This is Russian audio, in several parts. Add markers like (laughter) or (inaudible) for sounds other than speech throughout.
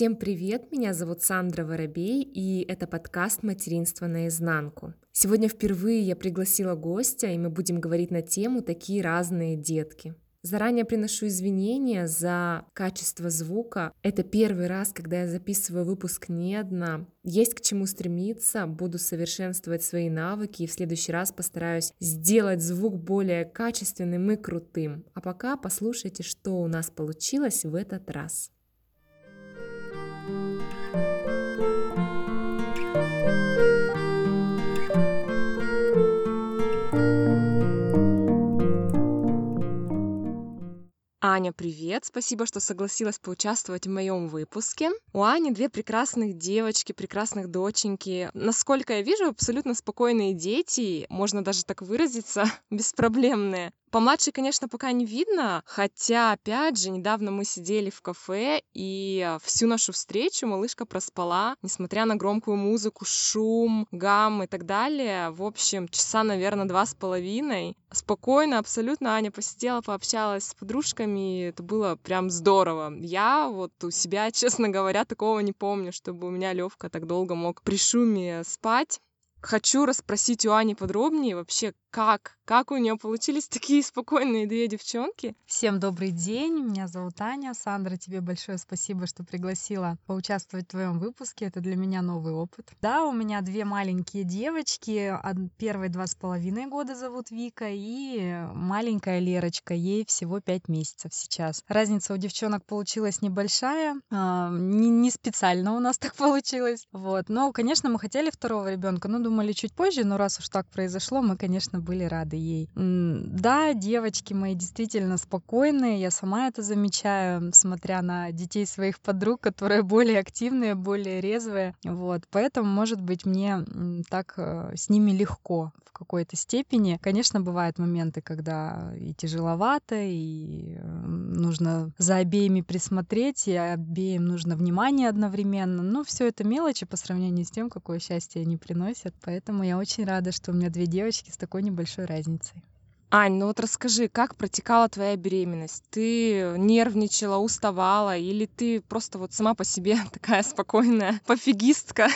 Всем привет, меня зовут Сандра Воробей, и это подкаст «Материнство наизнанку». Сегодня впервые я пригласила гостя, и мы будем говорить на тему «Такие разные детки». Заранее приношу извинения за качество звука. Это первый раз, когда я записываю выпуск не одна. Есть к чему стремиться, буду совершенствовать свои навыки и в следующий раз постараюсь сделать звук более качественным и крутым. А пока послушайте, что у нас получилось в этот раз. Аня, привет! Спасибо, что согласилась поучаствовать в моем выпуске. У Ани две прекрасных девочки, прекрасных доченьки. Насколько я вижу, абсолютно спокойные дети, можно даже так выразиться, (laughs) беспроблемные. Помладше, конечно, пока не видно, хотя, опять же, недавно мы сидели в кафе, и всю нашу встречу малышка проспала, несмотря на громкую музыку, шум, гам и так далее. В общем, часа, наверное, два с половиной. Спокойно, абсолютно Аня посидела, пообщалась с подружками, это было прям здорово. Я вот у себя, (laughs) честно говоря, такого не помню, чтобы у меня Левка так долго мог при шуме спать. Хочу расспросить у Ани подробнее вообще, как, как у нее получились такие спокойные две девчонки. Всем добрый день, меня зовут Аня. Сандра, тебе большое спасибо, что пригласила поучаствовать в твоем выпуске. Это для меня новый опыт. Да, у меня две маленькие девочки. Первой два с половиной года зовут Вика и маленькая Лерочка. Ей всего пять месяцев сейчас. Разница у девчонок получилась небольшая. А, не, не специально у нас (laughs) так получилось. Вот. Но, конечно, мы хотели второго ребенка, но думали чуть позже. Но раз уж так произошло, мы, конечно, были рады ей. Да, девочки мои действительно спокойные, я сама это замечаю, смотря на детей своих подруг, которые (laughs) более активные, более резвые. Вот, поэтому, может быть, мне так э, с ними легко в какой-то степени. Конечно, бывают моменты, когда и тяжеловато, и э, нужно за обеими присмотреть, и обеим нужно внимание одновременно. Но все это мелочи по сравнению с тем, какое счастье они приносят. Поэтому я очень рада, что у меня две девочки с такой небольшой разницей. Ань, ну вот расскажи, как протекала твоя беременность? Ты нервничала, уставала, или ты просто вот сама по себе (laughs) такая спокойная пофигистка?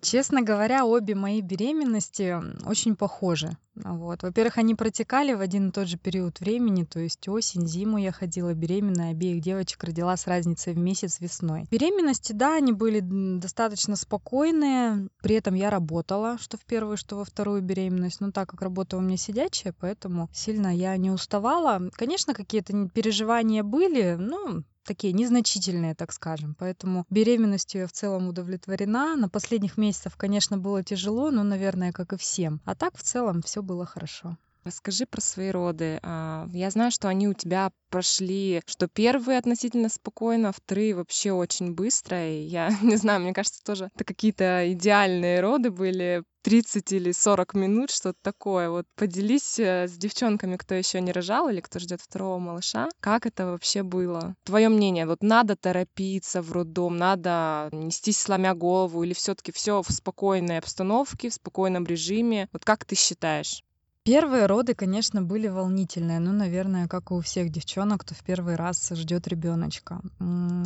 Честно говоря, обе мои беременности очень похожи. Вот. Во-первых, они протекали в один и тот же период времени, то есть осень, зиму я ходила беременная, обеих девочек родила с разницей в месяц весной. Беременности, да, они были достаточно спокойные, при этом я работала, что в первую, что во вторую беременность, но так как работа у меня сидячая, поэтому сильно я не уставала. Конечно, какие-то переживания были, ну, такие незначительные, так скажем. Поэтому беременностью я в целом удовлетворена. На последних месяцах, конечно, было тяжело, но, наверное, как и всем. А так в целом все было хорошо. Расскажи про свои роды. А, я знаю, что они у тебя прошли, что первые относительно спокойно, вторые вообще очень быстро. И я (laughs) не знаю, мне кажется, тоже это какие-то идеальные роды были. 30 или 40 минут, что-то такое. Вот поделись э, с девчонками, кто еще не рожал или кто ждет второго малыша, как это вообще было? Твое мнение, вот надо торопиться в роддом, надо нестись сломя голову или все-таки все в спокойной обстановке, в спокойном режиме? Вот как ты считаешь? Первые роды, конечно, были волнительные. Ну, наверное, как и у всех девчонок, кто в первый раз ждет ребеночка.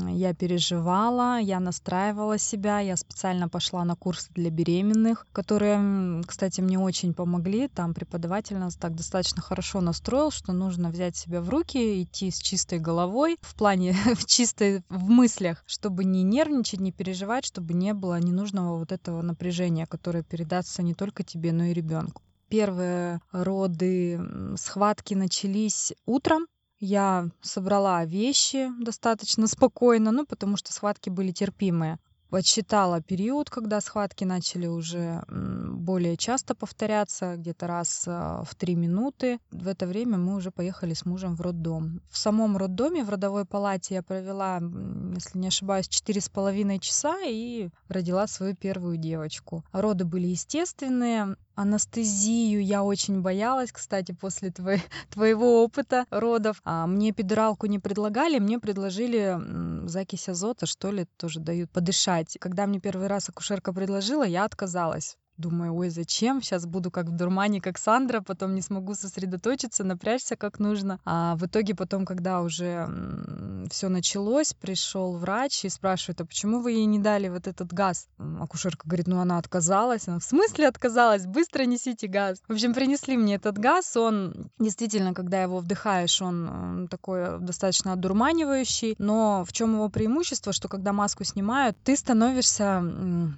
Я переживала, я настраивала себя, я специально пошла на курсы для беременных, которые, кстати, мне очень помогли. Там преподаватель нас так достаточно хорошо настроил, что нужно взять себя в руки, идти с чистой головой, в плане (laughs) в чистой в мыслях, чтобы не нервничать, не переживать, чтобы не было ненужного вот этого напряжения, которое передастся не только тебе, но и ребенку первые роды, схватки начались утром. Я собрала вещи достаточно спокойно, ну, потому что схватки были терпимые подсчитала период, когда схватки начали уже более часто повторяться, где-то раз а, в три минуты. В это время мы уже поехали с мужем в роддом. В самом роддоме, в родовой палате я провела, если не ошибаюсь, четыре с половиной часа и родила свою первую девочку. Роды были естественные. Анестезию я очень боялась, кстати, после твоей, (laughs) твоего опыта родов. А мне эпидуралку не предлагали, мне предложили закись азота, что ли, тоже дают подышать. Когда мне первый раз акушерка предложила, я отказалась. Думаю, ой, зачем? Сейчас буду как в дурмане, как Сандра, потом не смогу сосредоточиться, напрячься как нужно. А в итоге потом, когда уже все началось, пришел врач и спрашивает, а почему вы ей не дали вот этот газ? Акушерка говорит, ну она отказалась. Она, в смысле отказалась? Быстро несите газ. В общем, принесли мне этот газ. Он действительно, когда его вдыхаешь, он такой достаточно одурманивающий. Но в чем его преимущество, что когда маску снимают, ты становишься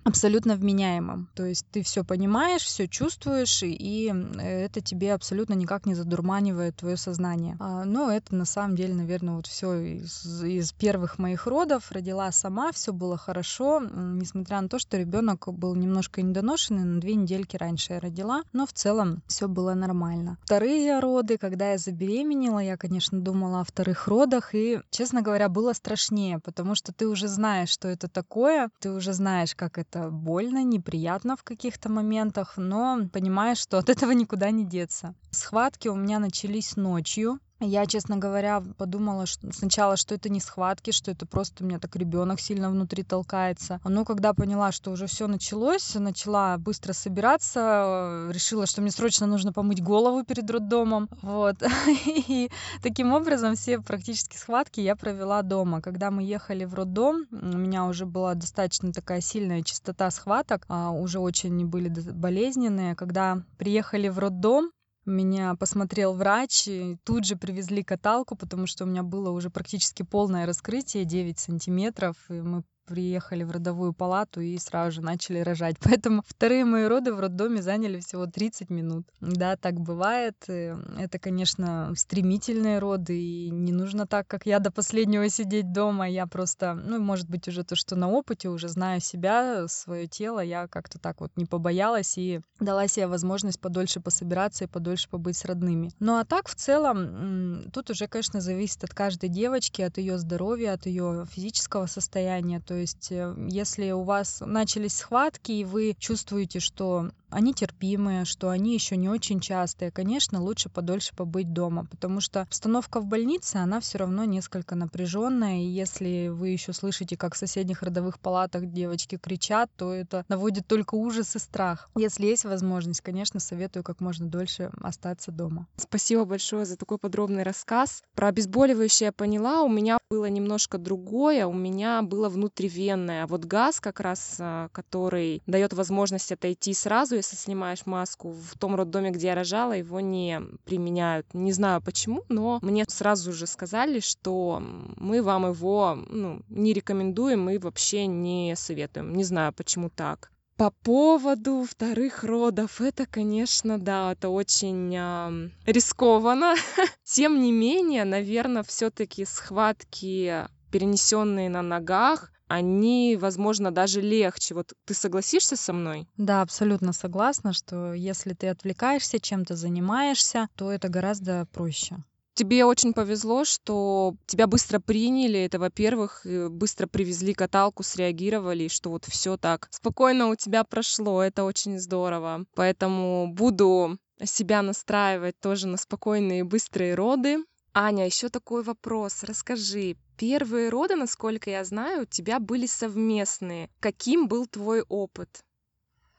абсолютно вменяемым. То есть ты все понимаешь, все чувствуешь, и это тебе абсолютно никак не задурманивает твое сознание. А, но это на самом деле, наверное, вот все из, из первых моих родов. Родила сама, все было хорошо, несмотря на то, что ребенок был немножко недоношенный, на две недельки раньше я родила, но в целом все было нормально. Вторые роды, когда я забеременела, я, конечно, думала о вторых родах, и, честно говоря, было страшнее, потому что ты уже знаешь, что это такое, ты уже знаешь, как это больно, неприятно в каких каких-то моментах, но понимаешь, что от этого никуда не деться. Схватки у меня начались ночью. Я, честно говоря, подумала что сначала, что это не схватки, что это просто у меня так ребенок сильно внутри толкается. Но когда поняла, что уже все началось, начала быстро собираться, решила, что мне срочно нужно помыть голову перед роддомом. Вот. (laughs) И таким образом все практически схватки я провела дома. Когда мы ехали в роддом, у меня уже была достаточно такая сильная частота схваток, а, уже очень были болезненные. Когда приехали в роддом, меня посмотрел врач, и тут же привезли каталку, потому что у меня было уже практически полное раскрытие, 9 сантиметров, и мы приехали в родовую палату и сразу же начали рожать. (laughs) Поэтому вторые мои роды в роддоме заняли всего 30 минут. Да, так бывает. Э, это, конечно, стремительные роды, и не нужно так, как я, до последнего сидеть дома. Я просто, ну, может быть, уже то, что на опыте, уже знаю себя, свое тело, я как-то так вот не побоялась и дала себе возможность подольше пособираться и подольше побыть с родными. Ну, а так, в целом, тут уже, конечно, зависит от каждой девочки, от ее здоровья, от ее физического состояния. То есть, э, если у вас начались схватки, и вы чувствуете, что они терпимые, что они еще не очень частые. Конечно, лучше подольше побыть дома, потому что обстановка в больнице, она все равно несколько напряженная, и если вы еще слышите, как в соседних родовых палатах девочки кричат, то это наводит только ужас и страх. Если есть возможность, конечно, советую как можно дольше остаться дома. Спасибо большое за такой подробный рассказ. Про обезболивающее я поняла, у меня было немножко другое, у меня было внутривенное. А вот газ как раз, а, который дает возможность отойти сразу, если снимаешь маску, в том роддоме, где я рожала, его не применяют. Не знаю почему, но мне сразу же сказали, что мы вам его ну, не рекомендуем и вообще не советуем. Не знаю, почему так. По поводу вторых родов, это, конечно, да, это очень э, рискованно. (laughs) Тем не менее, наверное, все-таки схватки, перенесенные на ногах, они, возможно, даже легче. Вот ты согласишься со мной? Да, абсолютно согласна, что если ты отвлекаешься, чем-то занимаешься, то это гораздо проще. Тебе очень повезло, что тебя быстро приняли. Это, во-первых, быстро привезли каталку, среагировали, что вот все так спокойно у тебя прошло. Это очень здорово. Поэтому буду себя настраивать тоже на спокойные и быстрые роды. Аня, еще такой вопрос. Расскажи, первые роды, насколько я знаю, у тебя были совместные. Каким был твой опыт?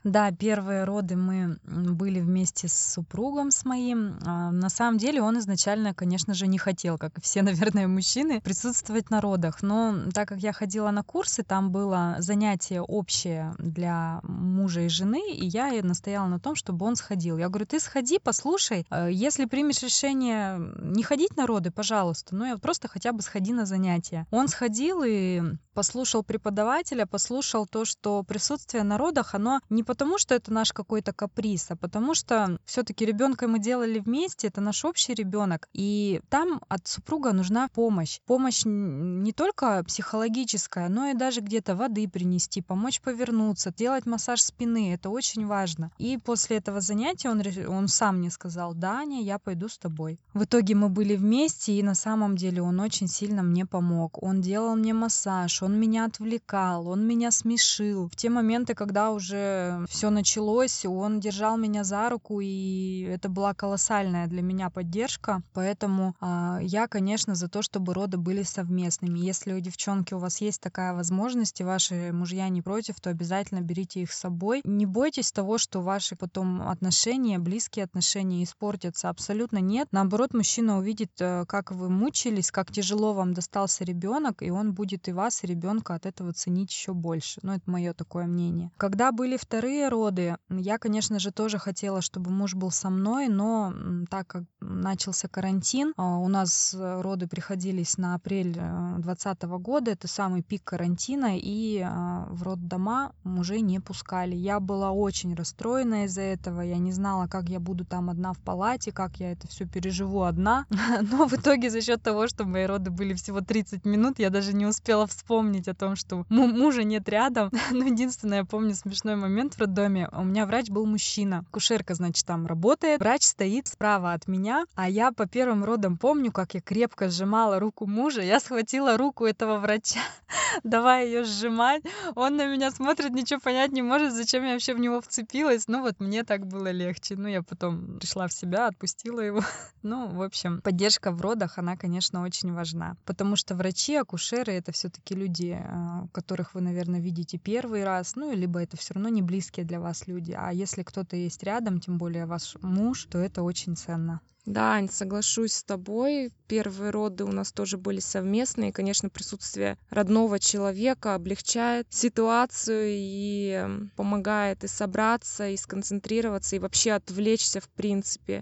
Да, первые роды мы были вместе с супругом с моим. А, на самом деле он изначально, конечно же, не хотел, как и все, (laughs) наверное, мужчины, присутствовать на родах. Но так как я ходила на курсы, там было занятие общее для мужа и жены, и я настояла на том, чтобы он сходил. Я говорю, ты сходи, послушай, а, если примешь решение не ходить на роды, пожалуйста, ну я просто хотя бы сходи на занятия. Он сходил и послушал преподавателя, послушал то, что присутствие на родах, оно не потому, что это наш какой-то каприз, а потому что все-таки ребенка мы делали вместе, это наш общий ребенок. И там от супруга нужна помощь. Помощь не только психологическая, но и даже где-то воды принести, помочь повернуться, делать массаж спины. Это очень важно. И после этого занятия он, он сам мне сказал, Даня, я пойду с тобой. В итоге мы были вместе, и на самом деле он очень сильно мне помог. Он делал мне массаж, он меня отвлекал, он меня смешил. В те моменты, когда уже все началось, он держал меня за руку, и это была колоссальная для меня поддержка. Поэтому э, я, конечно, за то, чтобы роды были совместными. Если у девчонки у вас есть такая возможность, и ваши мужья не против, то обязательно берите их с собой. Не бойтесь того, что ваши потом отношения, близкие отношения испортятся. Абсолютно нет. Наоборот, мужчина увидит, э, как вы мучились, как тяжело вам достался ребенок, и он будет и вас, и ребенка от этого ценить еще больше. Ну, это мое такое мнение. Когда были вторые роды, я, конечно же, тоже хотела, чтобы муж был со мной, но так как начался карантин, а, у нас э, роды приходились на апрель 2020 э, года, это самый пик карантина, и а, в роддома мужей не пускали. Я была очень расстроена из-за этого, я не знала, как я буду там одна в палате, как я это все переживу одна, (laughs) но в итоге за счет того, что мои роды были всего 30 минут, я даже не успела вспомнить о том, что мужа нет рядом. (laughs) Но единственное, я помню смешной момент в роддоме. У меня врач был мужчина. Кушерка, значит, там работает. Врач стоит справа от меня, а я по первым родам помню, как я крепко сжимала руку мужа. Я схватила руку этого врача, (laughs) давай ее сжимать. Он на меня смотрит, ничего понять не может, зачем я вообще в него вцепилась. Ну вот мне так было легче. Ну я потом пришла в себя, отпустила его. (laughs) Ну, в общем, поддержка в родах, она, конечно, очень важна. Потому что врачи, акушеры — это все таки люди, а, которых вы, наверное, видите первый раз. Ну, либо это все равно не близкие для вас люди. А если кто-то есть рядом, тем более ваш муж, то это очень ценно. Да, Ань, соглашусь с тобой. Первые роды у нас тоже были совместные. Конечно, присутствие родного человека облегчает ситуацию и помогает и собраться, и сконцентрироваться, и вообще отвлечься в принципе.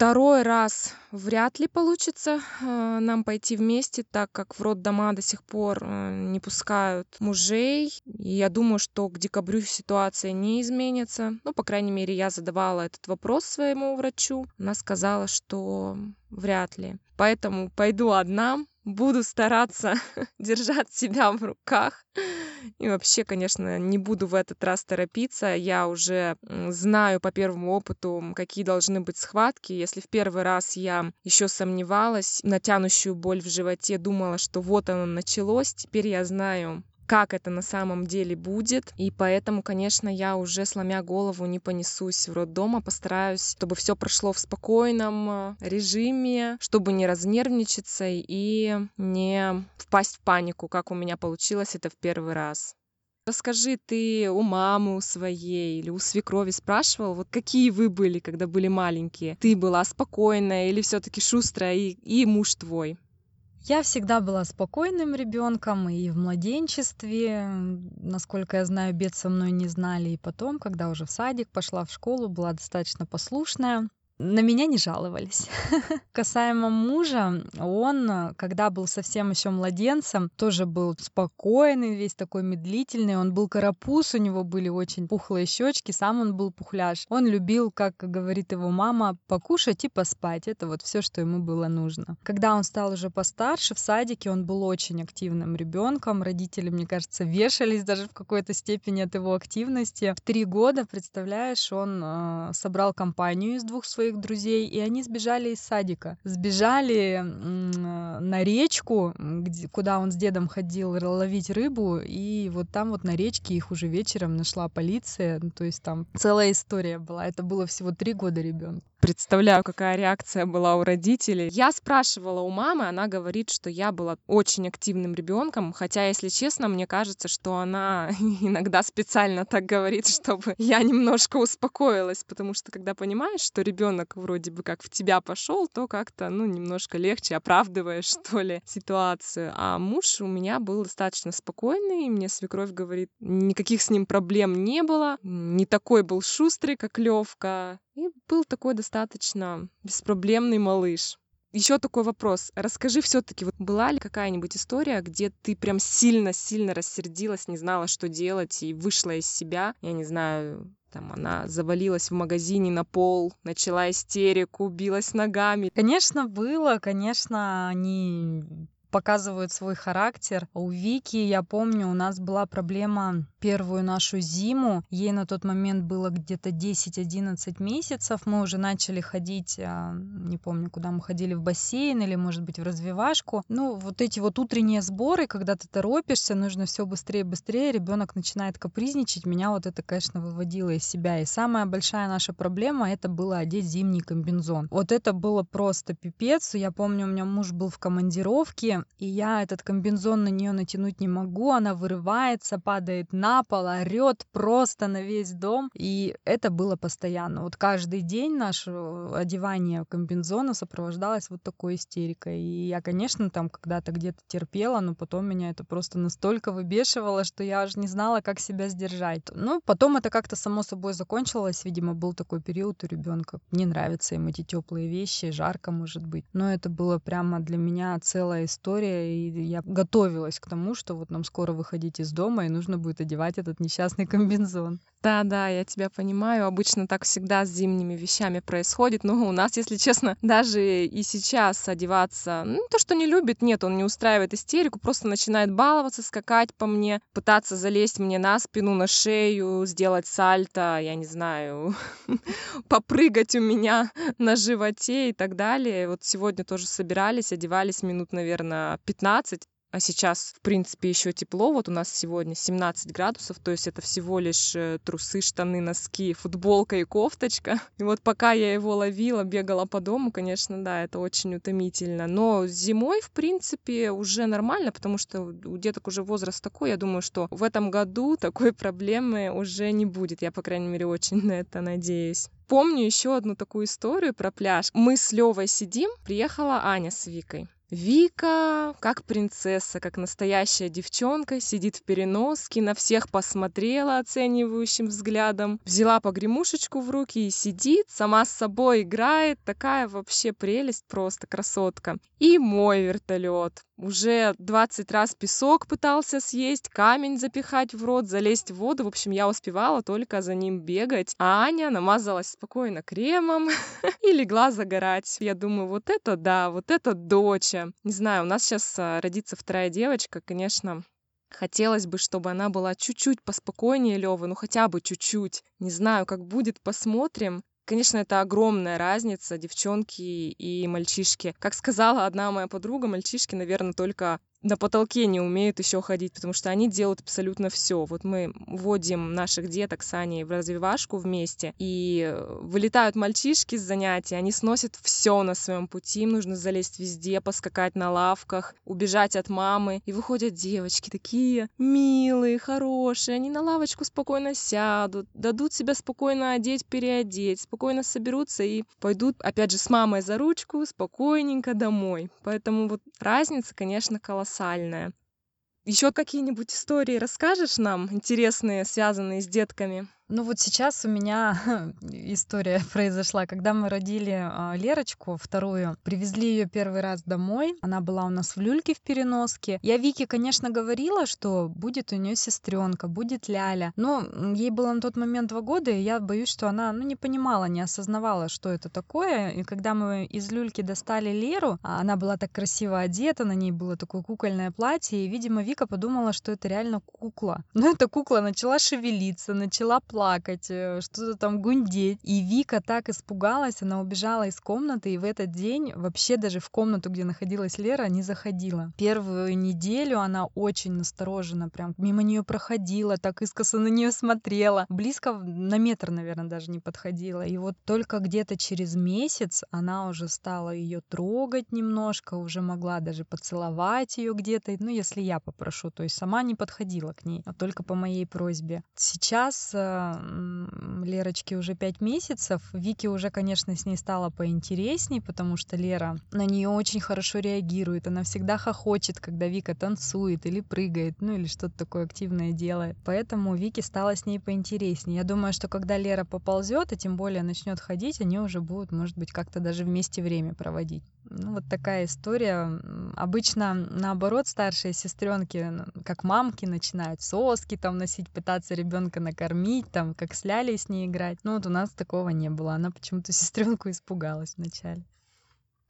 Второй раз вряд ли получится э, нам пойти вместе, так как в роддома до сих пор э, не пускают мужей. И я думаю, что к декабрю ситуация не изменится. Ну, по крайней мере, я задавала этот вопрос своему врачу. Она сказала, что вряд ли. Поэтому пойду одна, буду стараться (laughs) держать себя в руках. И вообще, конечно, не буду в этот раз торопиться. Я уже знаю по первому опыту, какие должны быть схватки. Если в первый раз я еще сомневалась, на тянущую боль в животе думала, что вот оно началось, теперь я знаю, как это на самом деле будет. И поэтому, конечно, я уже, сломя голову, не понесусь в роддом, а постараюсь, чтобы все прошло в спокойном э, режиме, чтобы не разнервничаться и не впасть в панику, как у меня получилось это в первый раз. Расскажи, ты у мамы своей или у свекрови спрашивал, вот какие вы были, когда были маленькие? Ты была спокойная или все-таки шустрая и, и муж твой? Я всегда была спокойным ребенком и в младенчестве, насколько я знаю, бед со мной не знали. И потом, когда уже в садик пошла в школу, была достаточно послушная на меня не жаловались. (laughs) Касаемо мужа, он, когда был совсем еще младенцем, тоже был спокойный, весь такой медлительный. Он был карапуз, у него были очень пухлые щечки, сам он был пухляж. Он любил, как говорит его мама, покушать и поспать. Это вот все, что ему было нужно. Когда он стал уже постарше, в садике он был очень активным ребенком. Родители, мне кажется, вешались даже в какой-то степени от его активности. В три года, представляешь, он э, собрал компанию из двух своих своих друзей, и они сбежали из садика. Сбежали на речку, где, куда он с дедом ходил ловить рыбу, и вот там вот на речке их уже вечером нашла полиция, ну, то есть там целая история была. Это было всего три года ребенку представляю, какая реакция была у родителей. Я спрашивала у мамы, она говорит, что я была очень активным ребенком, хотя, если честно, мне кажется, что она (laughs) иногда специально так говорит, (laughs) чтобы я немножко успокоилась, потому что когда понимаешь, что ребенок вроде бы как в тебя пошел, то как-то, ну, немножко легче оправдываешь, что ли, ситуацию. А муж у меня был достаточно спокойный, и мне свекровь говорит, никаких с ним проблем не было, не такой был шустрый, как Левка, и был такой достаточно беспроблемный малыш. Еще такой вопрос. Расскажи все-таки, вот была ли какая-нибудь история, где ты прям сильно-сильно рассердилась, не знала, что делать, и вышла из себя? Я не знаю, там она завалилась в магазине на пол, начала истерику, билась ногами. Конечно, было, конечно, они показывают свой характер. У Вики, я помню, у нас была проблема первую нашу зиму. Ей на тот момент было где-то 10-11 месяцев. Мы уже начали ходить, а, не помню, куда мы ходили, в бассейн или, может быть, в развивашку. Ну, вот эти вот утренние сборы, когда ты торопишься, нужно все быстрее, быстрее, ребенок начинает капризничать. Меня вот это, конечно, выводило из себя. И самая большая наша проблема это было одеть зимний комбинзон. Вот это было просто пипец. Я помню, у меня муж был в командировке, и я этот комбинзон на нее натянуть не могу. Она вырывается, падает на пол, орет просто на весь дом. И это было постоянно. Вот каждый день наше одевание комбинзона сопровождалось вот такой истерикой. И я, конечно, там когда-то где-то терпела, но потом меня это просто настолько выбешивало, что я аж не знала, как себя сдержать. Ну, потом это как-то само собой закончилось. Видимо, был такой период у ребенка. Не нравятся им эти теплые вещи, жарко, может быть. Но это было прямо для меня целая история, и я готовилась к тому, что вот нам скоро выходить из дома, и нужно будет одевать этот несчастный (laughs) комбинзон. Да, да, я тебя понимаю. Обычно так всегда с зимними вещами происходит. Но у нас, если честно, (laughs) даже и сейчас одеваться, ну, то, что не любит, нет, он не устраивает истерику, просто начинает баловаться, скакать по мне, пытаться залезть мне на спину, на шею, сделать сальто, я не знаю, (laughs) попрыгать у меня на животе и так далее. Вот сегодня тоже собирались, одевались минут, наверное, 15 а сейчас, в принципе, еще тепло. Вот у нас сегодня 17 градусов, то есть это всего лишь э, трусы, штаны, носки, футболка и кофточка. (laughs) И вот пока я его ловила, бегала по дому, конечно, да, это очень утомительно. Но зимой, в принципе, уже нормально, потому что у деток уже возраст такой, я думаю, что в этом году такой (laughs) проблемы уже не будет. Я, по крайней мере, очень на это надеюсь. Помню еще одну такую историю про пляж. Мы с Левой сидим, приехала Аня с Викой. Вика, как принцесса, как настоящая девчонка, сидит в переноске, на всех посмотрела оценивающим взглядом, взяла погремушечку в руки и сидит, сама с собой играет, такая вообще прелесть просто, красотка. И мой вертолет. Уже 20 раз песок пытался съесть, камень запихать в рот, залезть в воду. В общем, я успевала только за ним бегать. А Аня намазалась спокойно кремом (laughs) и легла загорать. Я думаю, вот это да, вот это доча. Не знаю, у нас сейчас а, родится вторая девочка, конечно, Хотелось бы, чтобы она была чуть-чуть поспокойнее Лёвы, ну хотя бы чуть-чуть. Не знаю, как будет, посмотрим. Конечно, это огромная разница, девчонки и мальчишки. Как сказала одна моя подруга, мальчишки, наверное, только на потолке не умеют еще ходить, потому что они делают абсолютно все. Вот мы вводим наших деток с Аней в развивашку вместе, и вылетают мальчишки с занятий, они сносят все на своем пути, им нужно залезть везде, поскакать на лавках, убежать от мамы, и выходят девочки такие милые, хорошие, они на лавочку спокойно сядут, дадут себя спокойно одеть, переодеть, спокойно соберутся и пойдут, опять же, с мамой за ручку спокойненько домой. Поэтому вот разница, конечно, колоссальная колоссальная. Еще какие-нибудь истории расскажешь нам, интересные, связанные с детками? Ну вот сейчас у меня (laughs) история (laughs) произошла, когда мы родили а, Лерочку вторую, привезли ее первый раз домой, она была у нас в люльке в переноске. Я Вике, конечно, говорила, что будет у нее сестренка, будет Ляля, но ей было на тот момент два года, и я боюсь, что она ну, не понимала, не осознавала, что это такое. И когда мы из люльки достали Леру, а она была так красиво одета, на ней было такое кукольное платье, и, видимо, Вика подумала, что это реально кукла. (laughs) Но эта кукла начала шевелиться, начала плакать, плакать, э, что-то там гундеть. И Вика так испугалась, она убежала из комнаты, и в этот день вообще даже в комнату, где находилась Лера, не заходила. Первую неделю она очень насторожена, прям мимо нее проходила, так искоса на нее смотрела. Близко на метр, наверное, даже не подходила. И вот только где-то через месяц она уже стала ее трогать немножко, уже могла даже поцеловать ее где-то, ну, если я попрошу, то есть сама не подходила к ней, а только по моей просьбе. Сейчас э, Лерочке уже пять месяцев. Вике уже, конечно, с ней стало поинтересней, потому что Лера на нее очень хорошо реагирует. Она всегда хохочет, когда Вика танцует или прыгает, ну или что-то такое активное делает. Поэтому Вике стало с ней поинтереснее. Я думаю, что когда Лера поползет, и тем более начнет ходить, они уже будут, может быть, как-то даже вместе время проводить. Ну, вот такая история. Обычно, наоборот, старшие сестренки, как мамки, начинают соски там носить, пытаться ребенка накормить, там, как с с ней играть. Ну, вот у нас такого не было. Она почему-то (laughs) сестренку испугалась вначале.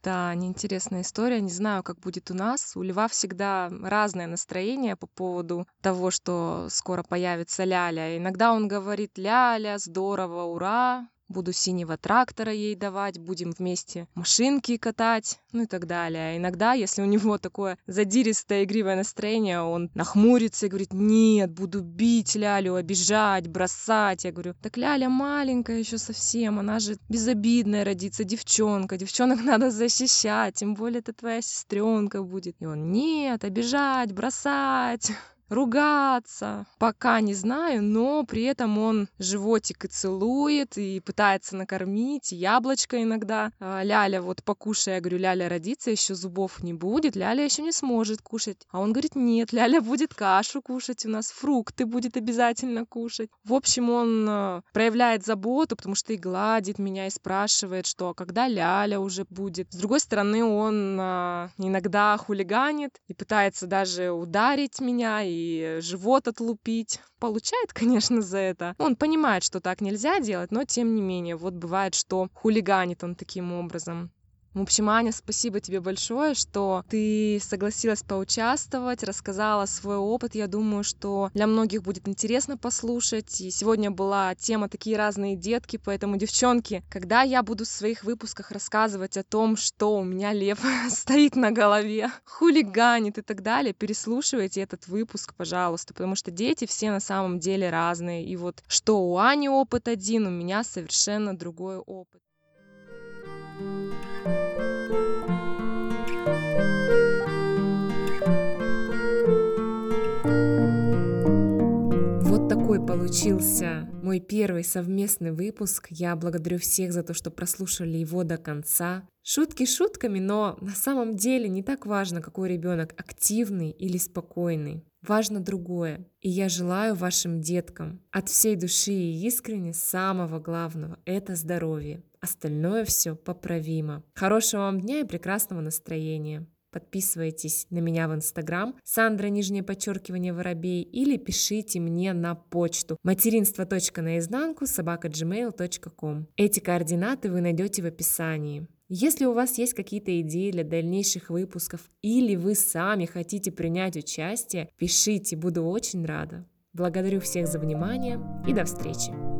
Да, неинтересная история. Не знаю, как будет у нас. У Льва всегда разное настроение по поводу того, что скоро появится Ляля. Иногда он говорит «Ляля, здорово, ура!» Буду синего трактора ей давать, будем вместе машинки катать, ну и так далее. А иногда, если у него такое задиристое, игривое настроение, он нахмурится и говорит, нет, буду бить Лялю, обижать, бросать. Я говорю, так Ляля маленькая еще совсем, она же безобидная родится, девчонка, девчонок (laughs) надо защищать, тем более это твоя сестренка будет. И он, нет, обижать, бросать ругаться. Пока не знаю, но при этом он животик и целует, и пытается накормить, яблочко иногда. А, Ляля вот покушай, я говорю, Ляля родится, еще зубов не будет, Ляля еще не сможет кушать. А он говорит, нет, Ляля будет кашу кушать у нас, фрукты будет обязательно кушать. В общем, он а, проявляет заботу, потому что и гладит меня, и спрашивает, что а когда Ляля уже будет. С другой стороны, он иногда хулиганит и пытается даже ударить меня и живот отлупить. Получает, (laughs) конечно, за это. Он понимает, что так нельзя делать, но тем не менее, вот бывает, что хулиганит он таким образом. В общем, Аня, спасибо тебе большое, что ты согласилась поучаствовать, рассказала свой опыт. Я думаю, что для многих будет интересно послушать. И сегодня была тема «Такие разные детки», поэтому, девчонки, когда я буду в своих выпусках рассказывать о том, что у меня лев (laughs) стоит на голове, хулиганит и так далее, переслушивайте этот выпуск, пожалуйста, потому что дети все на самом деле разные. И вот что у Ани опыт один, у меня совершенно другой опыт. Такой получился мой первый совместный выпуск. Я благодарю всех за то, что прослушали его до конца. Шутки шутками, но на самом деле не так важно, какой ребенок, активный или спокойный. Важно другое. И я желаю вашим деткам от всей души и искренне самого главного — это здоровье. Остальное все поправимо. Хорошего вам дня и прекрасного настроения. Подписывайтесь на меня в Инстаграм, Сандра, нижнее подчеркивание, воробей, или пишите мне на почту материнство.наизнанку собака gmail.com. Эти координаты вы найдете в описании. Если у вас есть какие-то идеи для дальнейших выпусков или вы сами хотите принять участие, пишите, буду очень рада. Благодарю всех за внимание и до встречи!